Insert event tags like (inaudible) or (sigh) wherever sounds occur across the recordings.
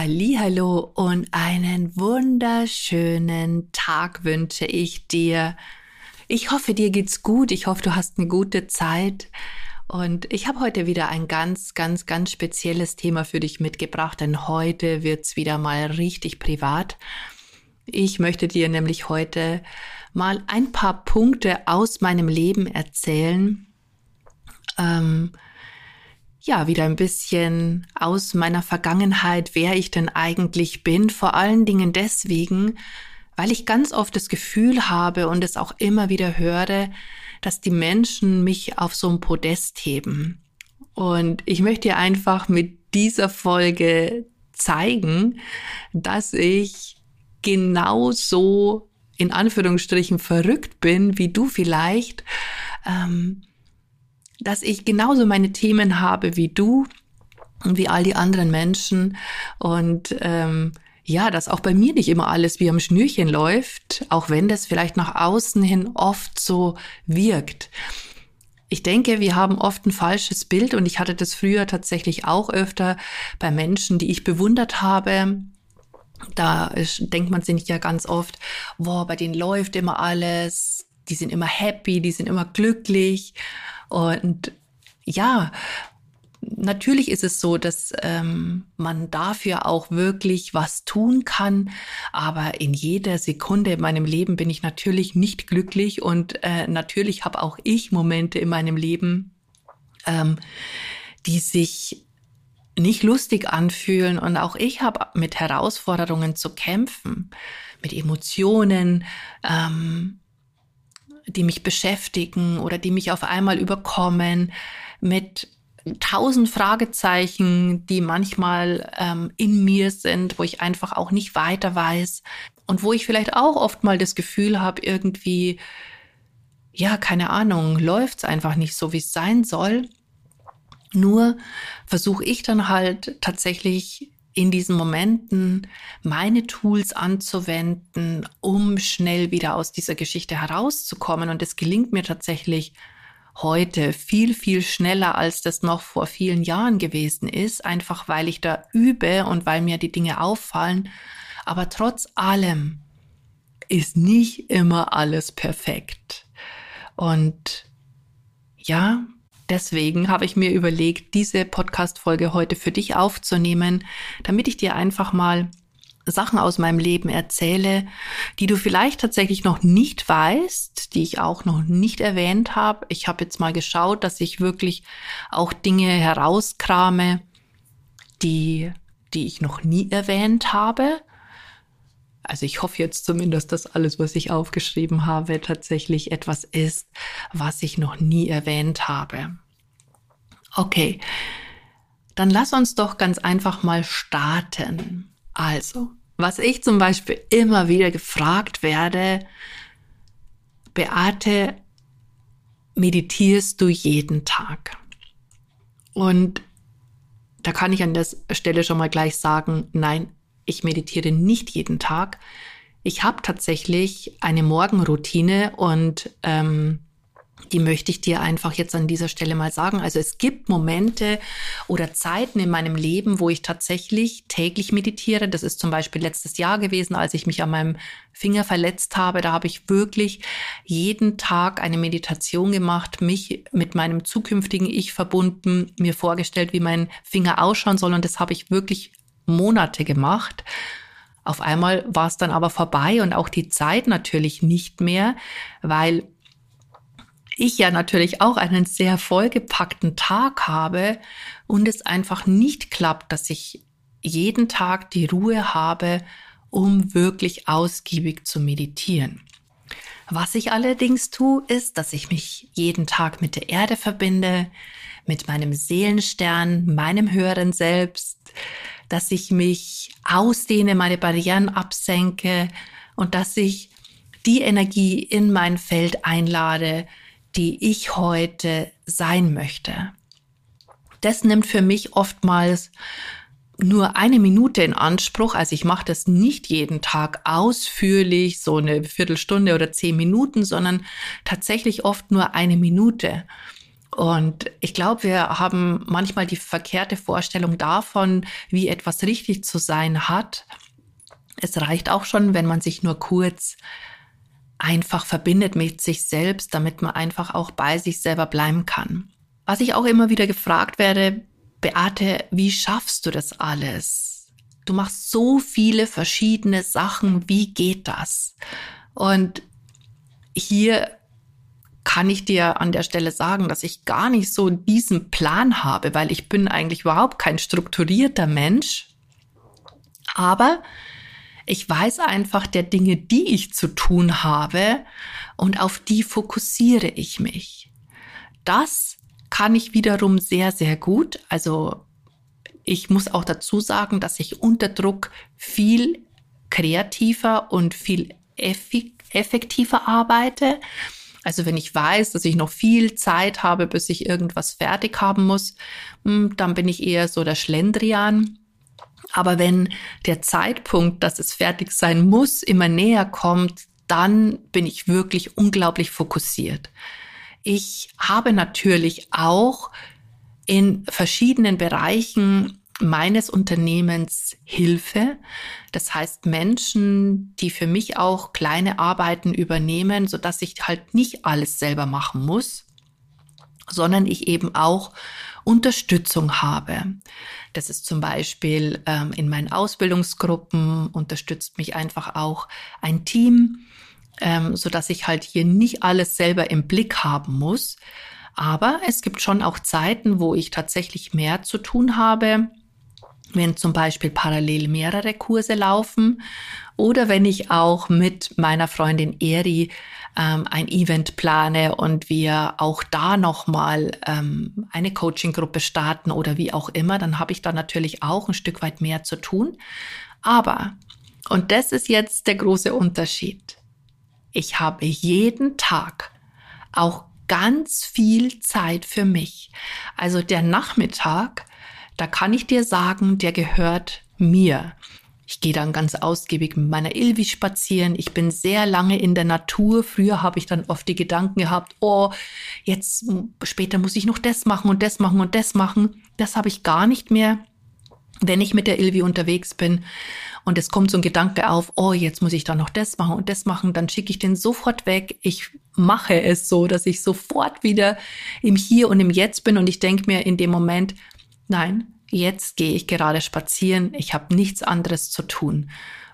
Hallo und einen wunderschönen Tag wünsche ich dir. Ich hoffe, dir geht's gut. Ich hoffe, du hast eine gute Zeit. Und ich habe heute wieder ein ganz, ganz, ganz spezielles Thema für dich mitgebracht, denn heute wird's wieder mal richtig privat. Ich möchte dir nämlich heute mal ein paar Punkte aus meinem Leben erzählen. Ähm, ja, wieder ein bisschen aus meiner Vergangenheit, wer ich denn eigentlich bin. Vor allen Dingen deswegen, weil ich ganz oft das Gefühl habe und es auch immer wieder höre, dass die Menschen mich auf so ein Podest heben. Und ich möchte dir einfach mit dieser Folge zeigen, dass ich genauso in Anführungsstrichen verrückt bin, wie du vielleicht, ähm, dass ich genauso meine Themen habe wie du und wie all die anderen Menschen und ähm, ja, dass auch bei mir nicht immer alles wie am Schnürchen läuft, auch wenn das vielleicht nach außen hin oft so wirkt. Ich denke, wir haben oft ein falsches Bild und ich hatte das früher tatsächlich auch öfter bei Menschen, die ich bewundert habe. Da denkt man sich ja ganz oft, boah, bei denen läuft immer alles, die sind immer happy, die sind immer glücklich. Und ja, natürlich ist es so, dass ähm, man dafür auch wirklich was tun kann. Aber in jeder Sekunde in meinem Leben bin ich natürlich nicht glücklich und äh, natürlich habe auch ich Momente in meinem Leben, ähm, die sich nicht lustig anfühlen und auch ich habe mit Herausforderungen zu kämpfen, mit Emotionen, ähm, die mich beschäftigen oder die mich auf einmal überkommen, mit tausend Fragezeichen, die manchmal ähm, in mir sind, wo ich einfach auch nicht weiter weiß und wo ich vielleicht auch oft mal das Gefühl habe, irgendwie, ja, keine Ahnung, läuft's einfach nicht so, wie es sein soll. Nur versuche ich dann halt tatsächlich in diesen Momenten meine Tools anzuwenden, um schnell wieder aus dieser Geschichte herauszukommen. Und es gelingt mir tatsächlich heute viel, viel schneller, als das noch vor vielen Jahren gewesen ist, einfach weil ich da übe und weil mir die Dinge auffallen. Aber trotz allem ist nicht immer alles perfekt. Und ja, Deswegen habe ich mir überlegt, diese Podcast-Folge heute für dich aufzunehmen, damit ich dir einfach mal Sachen aus meinem Leben erzähle, die du vielleicht tatsächlich noch nicht weißt, die ich auch noch nicht erwähnt habe. Ich habe jetzt mal geschaut, dass ich wirklich auch Dinge herauskrame, die, die ich noch nie erwähnt habe. Also ich hoffe jetzt zumindest, dass alles, was ich aufgeschrieben habe, tatsächlich etwas ist, was ich noch nie erwähnt habe. Okay, dann lass uns doch ganz einfach mal starten. Also, was ich zum Beispiel immer wieder gefragt werde, Beate, meditierst du jeden Tag? Und da kann ich an der Stelle schon mal gleich sagen, nein, ich meditiere nicht jeden Tag. Ich habe tatsächlich eine Morgenroutine und ähm, die möchte ich dir einfach jetzt an dieser Stelle mal sagen. Also es gibt Momente oder Zeiten in meinem Leben, wo ich tatsächlich täglich meditiere. Das ist zum Beispiel letztes Jahr gewesen, als ich mich an meinem Finger verletzt habe. Da habe ich wirklich jeden Tag eine Meditation gemacht, mich mit meinem zukünftigen Ich verbunden, mir vorgestellt, wie mein Finger ausschauen soll. Und das habe ich wirklich Monate gemacht. Auf einmal war es dann aber vorbei und auch die Zeit natürlich nicht mehr, weil ich ja natürlich auch einen sehr vollgepackten Tag habe und es einfach nicht klappt, dass ich jeden Tag die Ruhe habe, um wirklich ausgiebig zu meditieren. Was ich allerdings tue, ist, dass ich mich jeden Tag mit der Erde verbinde, mit meinem Seelenstern, meinem höheren Selbst, dass ich mich ausdehne, meine Barrieren absenke und dass ich die Energie in mein Feld einlade, die ich heute sein möchte. Das nimmt für mich oftmals nur eine Minute in Anspruch. Also ich mache das nicht jeden Tag ausführlich, so eine Viertelstunde oder zehn Minuten, sondern tatsächlich oft nur eine Minute. Und ich glaube, wir haben manchmal die verkehrte Vorstellung davon, wie etwas richtig zu sein hat. Es reicht auch schon, wenn man sich nur kurz einfach verbindet mit sich selbst, damit man einfach auch bei sich selber bleiben kann. Was ich auch immer wieder gefragt werde, Beate, wie schaffst du das alles? Du machst so viele verschiedene Sachen, wie geht das? Und hier kann ich dir an der Stelle sagen, dass ich gar nicht so diesen Plan habe, weil ich bin eigentlich überhaupt kein strukturierter Mensch. Aber ich weiß einfach der Dinge, die ich zu tun habe und auf die fokussiere ich mich. Das kann ich wiederum sehr, sehr gut. Also ich muss auch dazu sagen, dass ich unter Druck viel kreativer und viel effektiver arbeite. Also wenn ich weiß, dass ich noch viel Zeit habe, bis ich irgendwas fertig haben muss, hm, dann bin ich eher so der Schlendrian. Aber wenn der Zeitpunkt, dass es fertig sein muss, immer näher kommt, dann bin ich wirklich unglaublich fokussiert. Ich habe natürlich auch in verschiedenen Bereichen meines Unternehmens Hilfe. Das heißt Menschen, die für mich auch kleine Arbeiten übernehmen, so dass ich halt nicht alles selber machen muss, sondern ich eben auch Unterstützung habe. Das ist zum Beispiel ähm, in meinen Ausbildungsgruppen unterstützt mich einfach auch ein Team, ähm, so dass ich halt hier nicht alles selber im Blick haben muss. Aber es gibt schon auch Zeiten, wo ich tatsächlich mehr zu tun habe, wenn zum Beispiel parallel mehrere Kurse laufen oder wenn ich auch mit meiner Freundin Eri ähm, ein Event plane und wir auch da nochmal ähm, eine Coaching-Gruppe starten oder wie auch immer, dann habe ich da natürlich auch ein Stück weit mehr zu tun. Aber, und das ist jetzt der große Unterschied, ich habe jeden Tag auch ganz viel Zeit für mich. Also der Nachmittag, da kann ich dir sagen, der gehört mir. Ich gehe dann ganz ausgiebig mit meiner Ilvi spazieren. Ich bin sehr lange in der Natur. Früher habe ich dann oft die Gedanken gehabt, oh, jetzt später muss ich noch das machen und das machen und das machen. Das habe ich gar nicht mehr, wenn ich mit der Ilvi unterwegs bin. Und es kommt so ein Gedanke auf, oh, jetzt muss ich da noch das machen und das machen, dann schicke ich den sofort weg. Ich mache es so, dass ich sofort wieder im Hier und im Jetzt bin und ich denke mir in dem Moment, nein, jetzt gehe ich gerade spazieren, ich habe nichts anderes zu tun.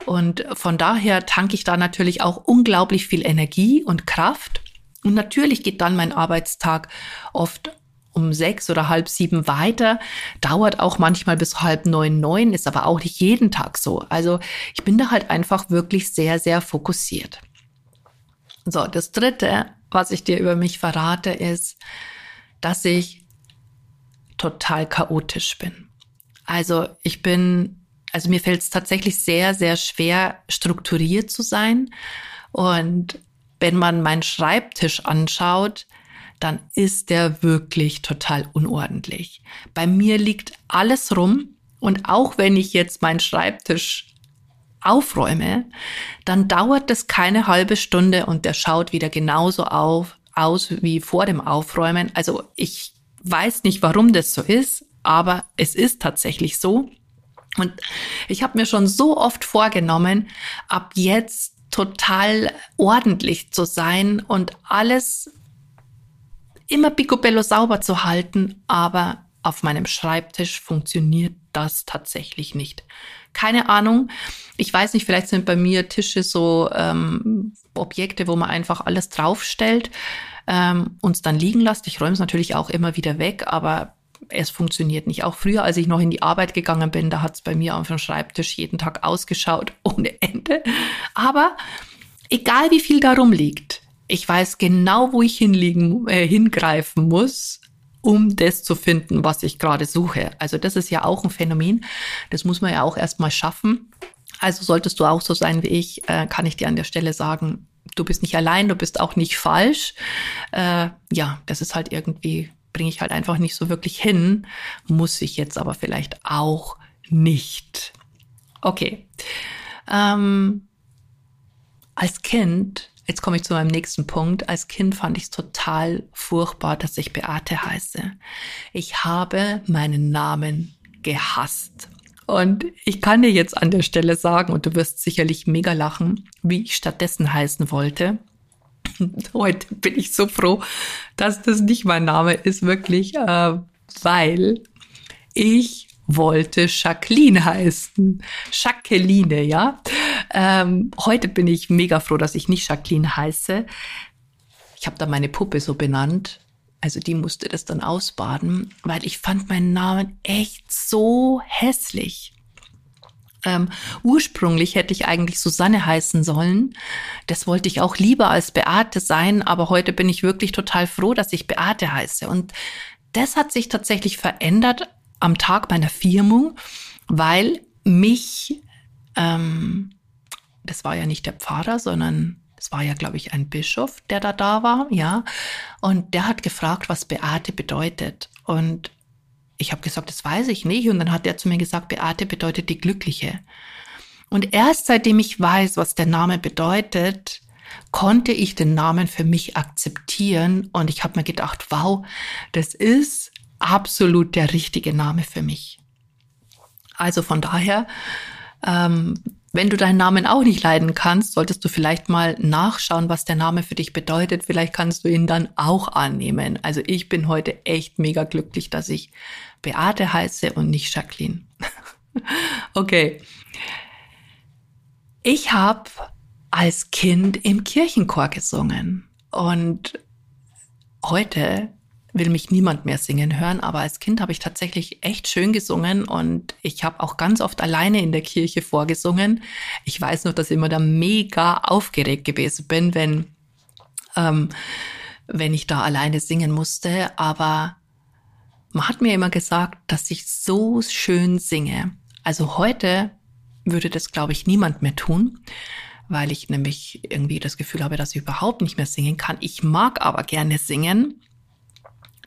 Und von daher tanke ich da natürlich auch unglaublich viel Energie und Kraft. Und natürlich geht dann mein Arbeitstag oft um sechs oder halb sieben weiter, dauert auch manchmal bis halb neun, neun, ist aber auch nicht jeden Tag so. Also ich bin da halt einfach wirklich sehr, sehr fokussiert. So, das dritte, was ich dir über mich verrate, ist, dass ich total chaotisch bin. Also ich bin, also mir fällt es tatsächlich sehr, sehr schwer, strukturiert zu sein. Und wenn man meinen Schreibtisch anschaut, dann ist der wirklich total unordentlich. Bei mir liegt alles rum und auch wenn ich jetzt meinen Schreibtisch aufräume, dann dauert das keine halbe Stunde und der schaut wieder genauso auf, aus wie vor dem Aufräumen. Also ich weiß nicht, warum das so ist, aber es ist tatsächlich so. Und ich habe mir schon so oft vorgenommen, ab jetzt total ordentlich zu sein und alles immer picobello sauber zu halten, aber auf meinem Schreibtisch funktioniert das tatsächlich nicht. Keine Ahnung. Ich weiß nicht, vielleicht sind bei mir Tische so ähm, Objekte, wo man einfach alles draufstellt, ähm, uns dann liegen lässt. Ich räume es natürlich auch immer wieder weg, aber es funktioniert nicht. Auch früher, als ich noch in die Arbeit gegangen bin, da hat es bei mir auf dem Schreibtisch jeden Tag ausgeschaut, (laughs) ohne Ende. Aber egal wie viel darum liegt, ich weiß genau, wo ich hinliegen, äh, hingreifen muss, um das zu finden, was ich gerade suche. Also das ist ja auch ein Phänomen. Das muss man ja auch erstmal schaffen. Also solltest du auch so sein wie ich, äh, kann ich dir an der Stelle sagen, du bist nicht allein, du bist auch nicht falsch. Äh, ja, das ist halt irgendwie, bringe ich halt einfach nicht so wirklich hin, muss ich jetzt aber vielleicht auch nicht. Okay. Ähm, als Kind, jetzt komme ich zu meinem nächsten Punkt, als Kind fand ich es total furchtbar, dass ich Beate heiße. Ich habe meinen Namen gehasst. Und ich kann dir jetzt an der Stelle sagen, und du wirst sicherlich mega lachen, wie ich stattdessen heißen wollte. Heute bin ich so froh, dass das nicht mein Name ist, wirklich, äh, weil ich wollte Jacqueline heißen. Jacqueline, ja. Ähm, heute bin ich mega froh, dass ich nicht Jacqueline heiße. Ich habe da meine Puppe so benannt. Also die musste das dann ausbaden, weil ich fand meinen Namen echt so hässlich. Ähm, ursprünglich hätte ich eigentlich Susanne heißen sollen. Das wollte ich auch lieber als Beate sein, aber heute bin ich wirklich total froh, dass ich Beate heiße. Und das hat sich tatsächlich verändert am Tag meiner Firmung, weil mich, ähm, das war ja nicht der Pfarrer, sondern es war ja, glaube ich, ein Bischof, der da da war, ja. Und der hat gefragt, was Beate bedeutet. Und ich habe gesagt, das weiß ich nicht. Und dann hat er zu mir gesagt, Beate bedeutet die Glückliche. Und erst seitdem ich weiß, was der Name bedeutet, konnte ich den Namen für mich akzeptieren. Und ich habe mir gedacht, wow, das ist absolut der richtige Name für mich. Also von daher ähm, wenn du deinen Namen auch nicht leiden kannst, solltest du vielleicht mal nachschauen, was der Name für dich bedeutet. Vielleicht kannst du ihn dann auch annehmen. Also ich bin heute echt mega glücklich, dass ich Beate heiße und nicht Jacqueline. (laughs) okay. Ich habe als Kind im Kirchenchor gesungen und heute will mich niemand mehr singen hören, aber als Kind habe ich tatsächlich echt schön gesungen und ich habe auch ganz oft alleine in der Kirche vorgesungen. Ich weiß noch, dass ich immer da mega aufgeregt gewesen bin, wenn, ähm, wenn ich da alleine singen musste, aber man hat mir immer gesagt, dass ich so schön singe. Also heute würde das, glaube ich, niemand mehr tun, weil ich nämlich irgendwie das Gefühl habe, dass ich überhaupt nicht mehr singen kann. Ich mag aber gerne singen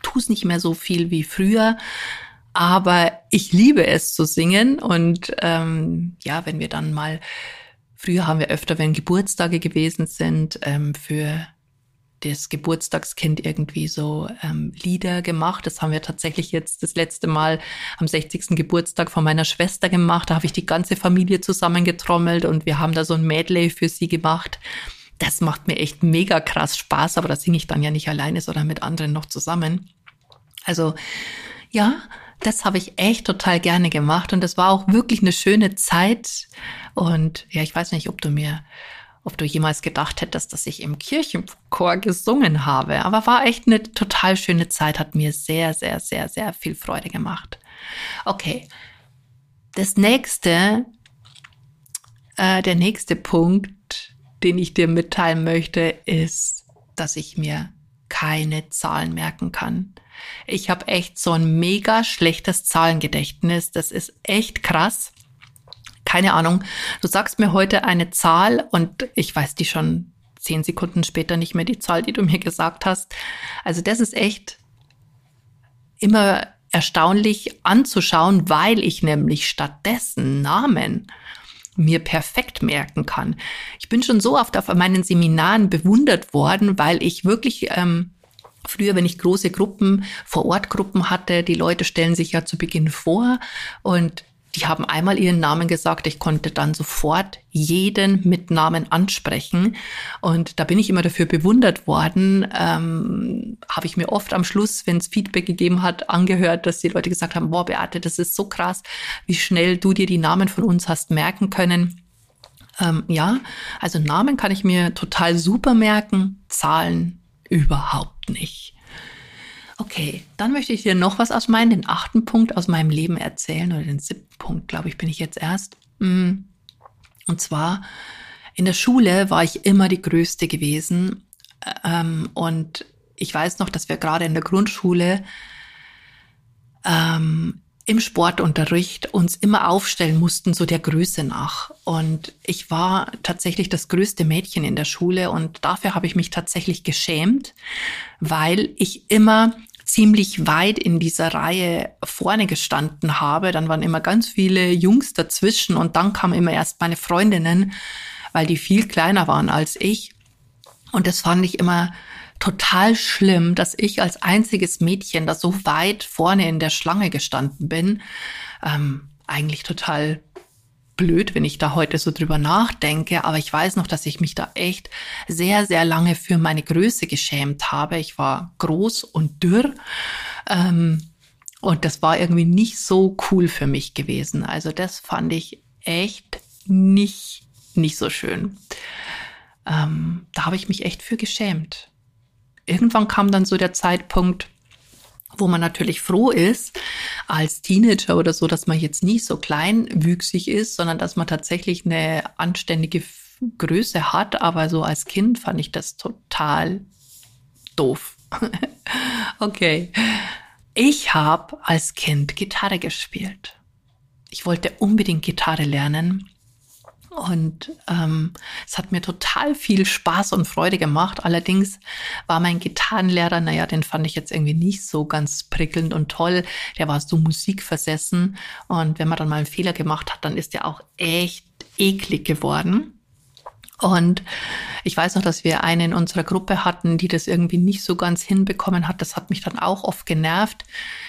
tue es nicht mehr so viel wie früher. Aber ich liebe es zu singen und ähm, ja, wenn wir dann mal, früher haben wir öfter, wenn Geburtstage gewesen sind, ähm, für das Geburtstagskind irgendwie so ähm, Lieder gemacht. Das haben wir tatsächlich jetzt das letzte Mal am 60. Geburtstag von meiner Schwester gemacht. Da habe ich die ganze Familie zusammengetrommelt und wir haben da so ein Medley für sie gemacht. Das macht mir echt mega krass Spaß, aber da singe ich dann ja nicht alleine, sondern mit anderen noch zusammen. Also ja, das habe ich echt total gerne gemacht und das war auch wirklich eine schöne Zeit. Und ja, ich weiß nicht, ob du mir, ob du jemals gedacht hättest, dass ich im Kirchenchor gesungen habe, aber war echt eine total schöne Zeit, hat mir sehr, sehr, sehr, sehr viel Freude gemacht. Okay, das nächste, äh, der nächste Punkt, den ich dir mitteilen möchte, ist, dass ich mir keine Zahlen merken kann. Ich habe echt so ein mega schlechtes Zahlengedächtnis. Das ist echt krass. Keine Ahnung. Du sagst mir heute eine Zahl und ich weiß die schon zehn Sekunden später nicht mehr die Zahl, die du mir gesagt hast. Also das ist echt immer erstaunlich anzuschauen, weil ich nämlich stattdessen Namen mir perfekt merken kann. Ich bin schon so oft auf meinen Seminaren bewundert worden, weil ich wirklich ähm, Früher, wenn ich große Gruppen, vor Ort Gruppen hatte, die Leute stellen sich ja zu Beginn vor und die haben einmal ihren Namen gesagt. Ich konnte dann sofort jeden mit Namen ansprechen. Und da bin ich immer dafür bewundert worden. Ähm, Habe ich mir oft am Schluss, wenn es Feedback gegeben hat, angehört, dass die Leute gesagt haben, boah, Beate, das ist so krass, wie schnell du dir die Namen von uns hast merken können. Ähm, ja, also Namen kann ich mir total super merken, Zahlen überhaupt nicht. Okay, dann möchte ich dir noch was aus meinem, den achten Punkt aus meinem Leben erzählen oder den siebten Punkt, glaube ich, bin ich jetzt erst. Mm. Und zwar in der Schule war ich immer die Größte gewesen. Ähm, und ich weiß noch, dass wir gerade in der Grundschule ähm, im Sportunterricht uns immer aufstellen mussten, so der Größe nach. Und ich war tatsächlich das größte Mädchen in der Schule und dafür habe ich mich tatsächlich geschämt, weil ich immer ziemlich weit in dieser Reihe vorne gestanden habe. Dann waren immer ganz viele Jungs dazwischen und dann kamen immer erst meine Freundinnen, weil die viel kleiner waren als ich. Und das fand ich immer total schlimm, dass ich als einziges Mädchen da so weit vorne in der Schlange gestanden bin. Ähm, eigentlich total blöd, wenn ich da heute so drüber nachdenke, aber ich weiß noch, dass ich mich da echt sehr, sehr lange für meine Größe geschämt habe. Ich war groß und dürr. Ähm, und das war irgendwie nicht so cool für mich gewesen. Also das fand ich echt nicht, nicht so schön. Ähm, da habe ich mich echt für geschämt irgendwann kam dann so der Zeitpunkt, wo man natürlich froh ist, als Teenager oder so, dass man jetzt nicht so kleinwüchsig ist, sondern dass man tatsächlich eine anständige Größe hat. Aber so als Kind fand ich das total doof. (laughs) okay. Ich habe als Kind Gitarre gespielt. Ich wollte unbedingt Gitarre lernen und ähm, es hat mir total viel Spaß und Freude gemacht. Allerdings war mein Gitarrenlehrer, naja, den fand ich jetzt irgendwie nicht so ganz prickelnd und toll. Der war so musikversessen. Und wenn man dann mal einen Fehler gemacht hat, dann ist der auch echt eklig geworden. Und ich weiß noch, dass wir eine in unserer Gruppe hatten, die das irgendwie nicht so ganz hinbekommen hat. Das hat mich dann auch oft genervt.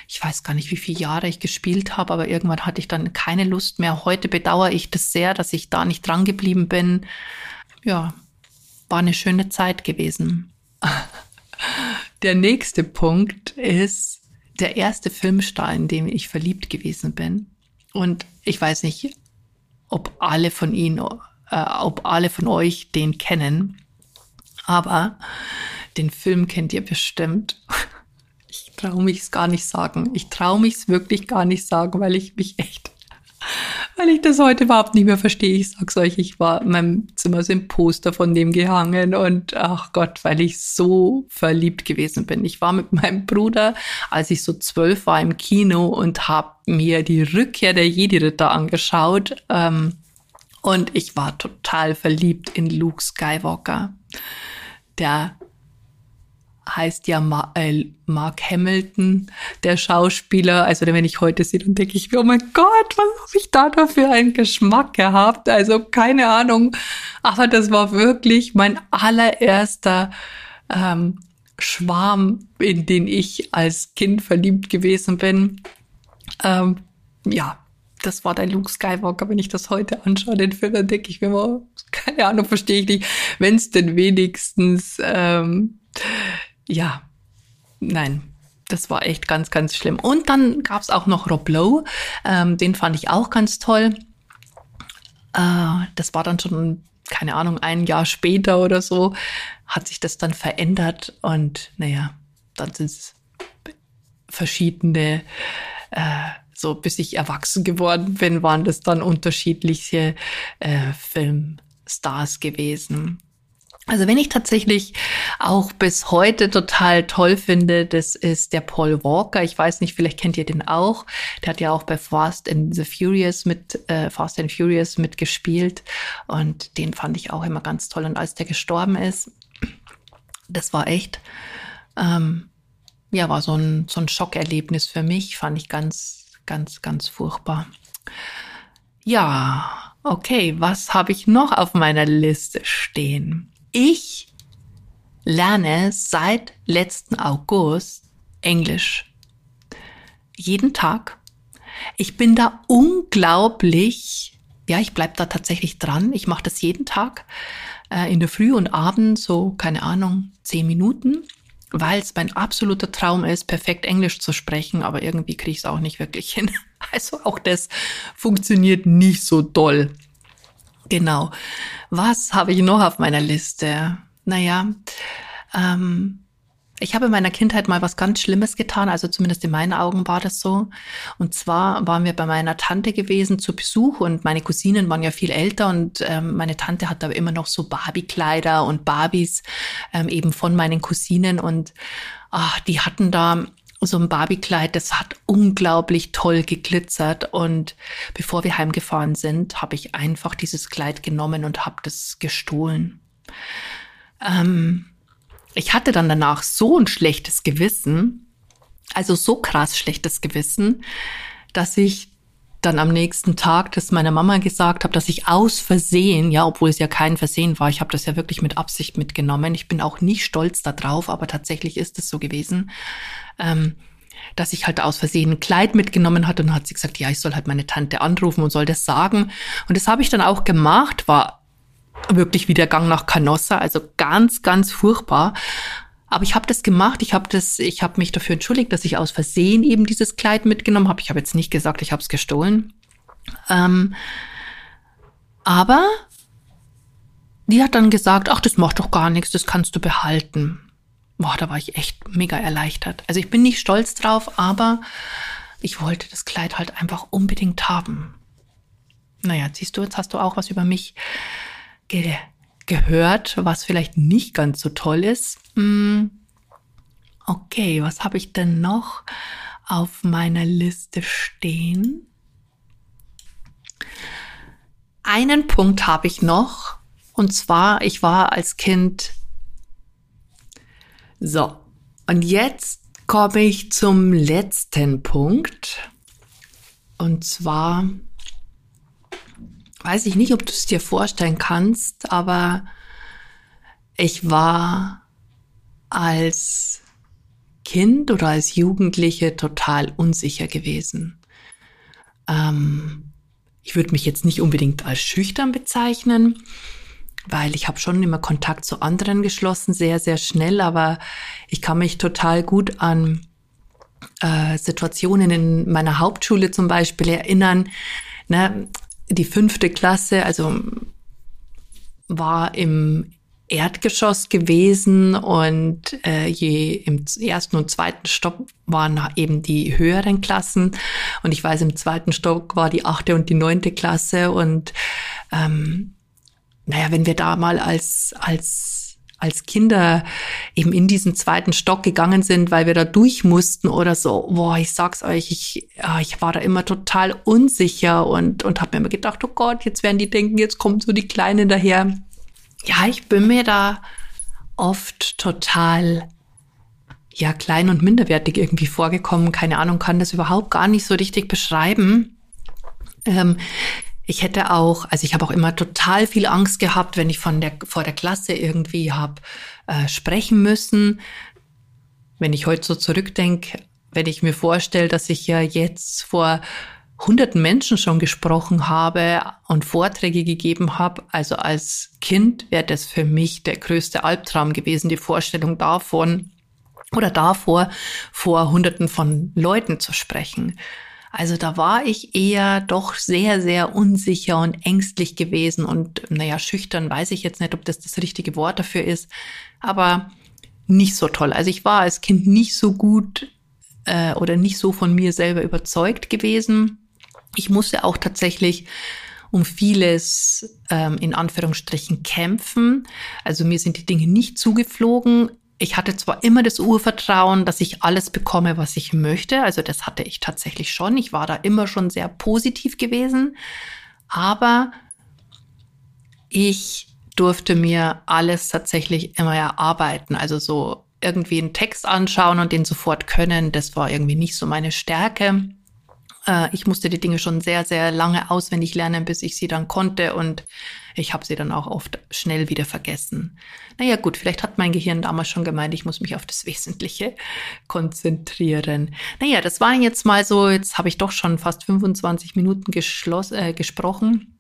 Ich weiß gar nicht, wie viele Jahre ich gespielt habe, aber irgendwann hatte ich dann keine Lust mehr. Heute bedauere ich das sehr, dass ich da nicht dran geblieben bin. Ja, war eine schöne Zeit gewesen. (laughs) Der nächste Punkt ist der erste Filmstar, in dem ich verliebt gewesen bin. Und ich weiß nicht, ob alle von Ihnen äh, ob alle von euch den kennen. Aber den Film kennt ihr bestimmt. (laughs) Ich traue mich es gar nicht sagen. Ich traue mich es wirklich gar nicht sagen, weil ich mich echt, (laughs) weil ich das heute überhaupt nicht mehr verstehe. Ich sag's euch, ich war in meinem Zimmer so ein Poster von dem gehangen und ach Gott, weil ich so verliebt gewesen bin. Ich war mit meinem Bruder, als ich so zwölf war, im Kino und habe mir die Rückkehr der Jedi-Ritter angeschaut. Ähm, und ich war total verliebt in Luke Skywalker. Der heißt ja Ma äh, Mark Hamilton, der Schauspieler. Also wenn ich heute sehe, dann denke ich mir, oh mein Gott, was habe ich da für einen Geschmack gehabt? Also keine Ahnung. Aber das war wirklich mein allererster ähm, Schwarm, in den ich als Kind verliebt gewesen bin. Ähm, ja, das war dein Luke Skywalker. Wenn ich das heute anschaue, den Film, dann denke ich mir immer, keine Ahnung, verstehe ich nicht. Wenn es denn wenigstens, ähm, ja, nein, das war echt ganz, ganz schlimm. Und dann gab es auch noch Rob Lowe, ähm, den fand ich auch ganz toll. Äh, das war dann schon, keine Ahnung, ein Jahr später oder so, hat sich das dann verändert und naja, dann sind es verschiedene äh, so bis ich erwachsen geworden bin, waren das dann unterschiedliche äh, Filmstars gewesen. Also wenn ich tatsächlich auch bis heute total toll finde, das ist der Paul Walker. Ich weiß nicht, vielleicht kennt ihr den auch. Der hat ja auch bei Fast and the Furious mit äh, Fast and Furious mitgespielt und den fand ich auch immer ganz toll. Und als der gestorben ist, das war echt, ähm, ja, war so ein so ein Schockerlebnis für mich. Fand ich ganz ganz, ganz furchtbar. Ja, okay, was habe ich noch auf meiner Liste stehen? Ich lerne seit letzten August Englisch. Jeden Tag. Ich bin da unglaublich, ja, ich bleibe da tatsächlich dran. Ich mache das jeden Tag äh, in der Früh und Abend, so, keine Ahnung, zehn Minuten weil es mein absoluter Traum ist, perfekt Englisch zu sprechen, aber irgendwie kriege ich es auch nicht wirklich (laughs) hin. Also auch das funktioniert nicht so doll. Genau. Was habe ich noch auf meiner Liste? Naja, ähm, ich habe in meiner Kindheit mal was ganz Schlimmes getan, also zumindest in meinen Augen war das so. Und zwar waren wir bei meiner Tante gewesen zu Besuch und meine Cousinen waren ja viel älter und ähm, meine Tante hat aber immer noch so Barbie-Kleider und Barbies ähm, eben von meinen Cousinen und ach, die hatten da so ein Barbie-Kleid, das hat unglaublich toll geglitzert. Und bevor wir heimgefahren sind, habe ich einfach dieses Kleid genommen und habe das gestohlen. Ähm, ich hatte dann danach so ein schlechtes Gewissen, also so krass schlechtes Gewissen, dass ich dann am nächsten Tag das meiner Mama gesagt habe, dass ich aus Versehen, ja, obwohl es ja kein Versehen war, ich habe das ja wirklich mit Absicht mitgenommen. Ich bin auch nicht stolz darauf, aber tatsächlich ist es so gewesen, ähm, dass ich halt aus Versehen ein Kleid mitgenommen hatte und hat sie gesagt, ja, ich soll halt meine Tante anrufen und soll das sagen. Und das habe ich dann auch gemacht, war wirklich wie der Gang nach Canossa, also ganz, ganz furchtbar. Aber ich habe das gemacht, ich habe das, ich habe mich dafür entschuldigt, dass ich aus Versehen eben dieses Kleid mitgenommen habe. Ich habe jetzt nicht gesagt, ich habe es gestohlen. Ähm, aber die hat dann gesagt, ach, das macht doch gar nichts, das kannst du behalten. Boah, da war ich echt mega erleichtert. Also ich bin nicht stolz drauf, aber ich wollte das Kleid halt einfach unbedingt haben. Naja, siehst du, jetzt hast du auch was über mich ge gehört, was vielleicht nicht ganz so toll ist. Hm. Okay, was habe ich denn noch auf meiner Liste stehen? Einen Punkt habe ich noch. Und zwar, ich war als Kind. So, und jetzt komme ich zum letzten Punkt. Und zwar weiß ich nicht, ob du es dir vorstellen kannst, aber ich war als Kind oder als Jugendliche total unsicher gewesen. Ähm, ich würde mich jetzt nicht unbedingt als schüchtern bezeichnen, weil ich habe schon immer Kontakt zu anderen geschlossen, sehr, sehr schnell, aber ich kann mich total gut an äh, Situationen in meiner Hauptschule zum Beispiel erinnern. Ne? Die fünfte Klasse, also war im Erdgeschoss gewesen und äh, je im ersten und zweiten Stock waren eben die höheren Klassen. Und ich weiß, im zweiten Stock war die achte und die neunte Klasse und ähm, naja, wenn wir da mal als, als als Kinder eben in diesen zweiten Stock gegangen sind, weil wir da durch mussten oder so. Boah, ich sag's euch, ich, ich war da immer total unsicher und, und habe mir immer gedacht, oh Gott, jetzt werden die denken, jetzt kommt so die Kleine daher ja, ich bin mir da oft total ja klein und minderwertig irgendwie vorgekommen. Keine Ahnung, kann das überhaupt gar nicht so richtig beschreiben. Ähm, ich hätte auch, also ich habe auch immer total viel Angst gehabt, wenn ich von der vor der Klasse irgendwie habe äh, sprechen müssen. Wenn ich heute so zurückdenke, wenn ich mir vorstelle, dass ich ja jetzt vor hunderten Menschen schon gesprochen habe und Vorträge gegeben habe. Also als Kind wäre das für mich der größte Albtraum gewesen, die Vorstellung davon oder davor, vor hunderten von Leuten zu sprechen. Also da war ich eher doch sehr, sehr unsicher und ängstlich gewesen und naja, schüchtern weiß ich jetzt nicht, ob das das richtige Wort dafür ist, aber nicht so toll. Also ich war als Kind nicht so gut äh, oder nicht so von mir selber überzeugt gewesen ich musste auch tatsächlich um vieles ähm, in Anführungsstrichen kämpfen. Also mir sind die Dinge nicht zugeflogen. Ich hatte zwar immer das Urvertrauen, dass ich alles bekomme, was ich möchte. Also das hatte ich tatsächlich schon. Ich war da immer schon sehr positiv gewesen. Aber ich durfte mir alles tatsächlich immer erarbeiten. Also so irgendwie einen Text anschauen und den sofort können, das war irgendwie nicht so meine Stärke. Äh, ich musste die Dinge schon sehr, sehr lange auswendig lernen, bis ich sie dann konnte und ich habe sie dann auch oft schnell wieder vergessen. Naja gut, vielleicht hat mein Gehirn damals schon gemeint, ich muss mich auf das Wesentliche (laughs) konzentrieren. Naja, das waren jetzt mal so, jetzt habe ich doch schon fast 25 Minuten äh, gesprochen.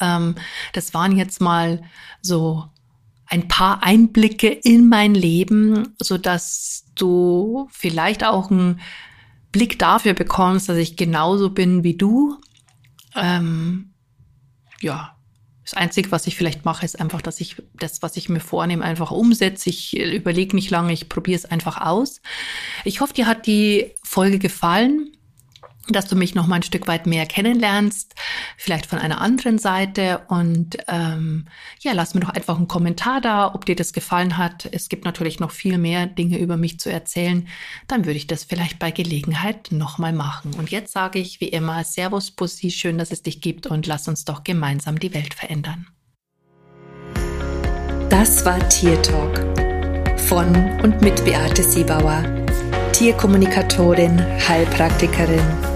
Ähm, das waren jetzt mal so ein paar Einblicke in mein Leben, so dass du vielleicht auch ein Blick dafür bekommst, dass ich genauso bin wie du. Ähm, ja, das Einzige, was ich vielleicht mache, ist einfach, dass ich das, was ich mir vornehme, einfach umsetze. Ich überlege nicht lange, ich probiere es einfach aus. Ich hoffe, dir hat die Folge gefallen. Dass du mich noch mal ein Stück weit mehr kennenlernst, vielleicht von einer anderen Seite. Und ähm, ja, lass mir doch einfach einen Kommentar da, ob dir das gefallen hat. Es gibt natürlich noch viel mehr Dinge über mich zu erzählen. Dann würde ich das vielleicht bei Gelegenheit noch mal machen. Und jetzt sage ich wie immer Servus, Pussy, schön, dass es dich gibt und lass uns doch gemeinsam die Welt verändern. Das war Tier Talk von und mit Beate Siebauer, Tierkommunikatorin, Heilpraktikerin